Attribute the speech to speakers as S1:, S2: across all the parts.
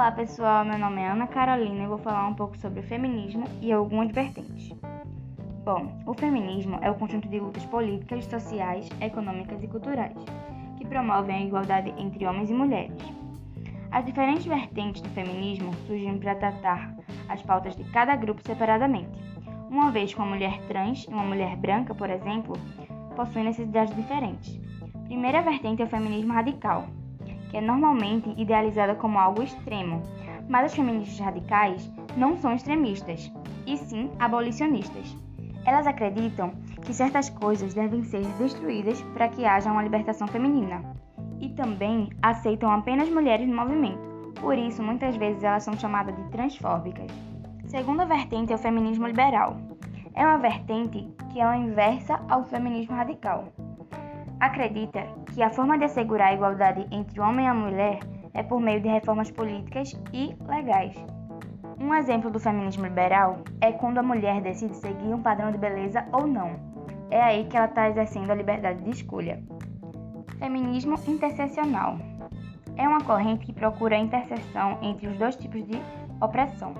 S1: Olá pessoal, meu nome é Ana Carolina e vou falar um pouco sobre o feminismo e algumas vertentes. Bom, o feminismo é o conjunto de lutas políticas, sociais, econômicas e culturais que promovem a igualdade entre homens e mulheres. As diferentes vertentes do feminismo surgem para tratar as pautas de cada grupo separadamente, uma vez que uma mulher trans e uma mulher branca, por exemplo, possuem necessidades diferentes. Primeira vertente é o feminismo radical, que é normalmente idealizada como algo extremo, mas as feministas radicais não são extremistas, e sim abolicionistas. Elas acreditam que certas coisas devem ser destruídas para que haja uma libertação feminina, e também aceitam apenas mulheres no movimento, por isso muitas vezes elas são chamadas de transfóbicas. Segunda vertente é o feminismo liberal. É uma vertente que é inversa ao feminismo radical acredita que a forma de assegurar a igualdade entre o homem e a mulher é por meio de reformas políticas e legais. Um exemplo do feminismo liberal é quando a mulher decide seguir um padrão de beleza ou não. É aí que ela está exercendo a liberdade de escolha. Feminismo interseccional é uma corrente que procura a interseção entre os dois tipos de opressão,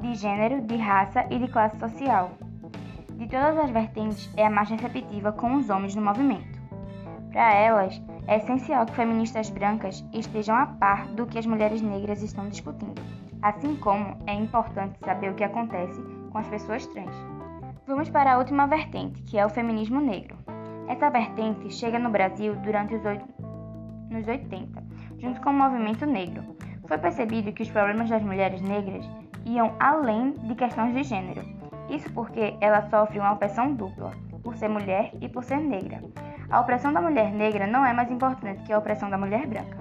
S1: de gênero, de raça e de classe social. De todas as vertentes, é a mais receptiva com os homens no movimento. Para elas, é essencial que feministas brancas estejam a par do que as mulheres negras estão discutindo, assim como é importante saber o que acontece com as pessoas trans. Vamos para a última vertente, que é o feminismo negro. Essa vertente chega no Brasil durante os oito... nos 80, junto com o movimento negro. Foi percebido que os problemas das mulheres negras iam além de questões de gênero. Isso porque ela sofre uma opressão dupla, por ser mulher e por ser negra. A opressão da mulher negra não é mais importante que a opressão da mulher branca.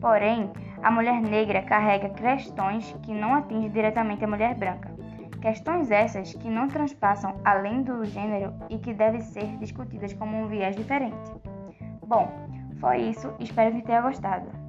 S1: Porém, a mulher negra carrega questões que não atingem diretamente a mulher branca. Questões essas que não transpassam além do gênero e que devem ser discutidas como um viés diferente. Bom, foi isso, espero que tenha gostado.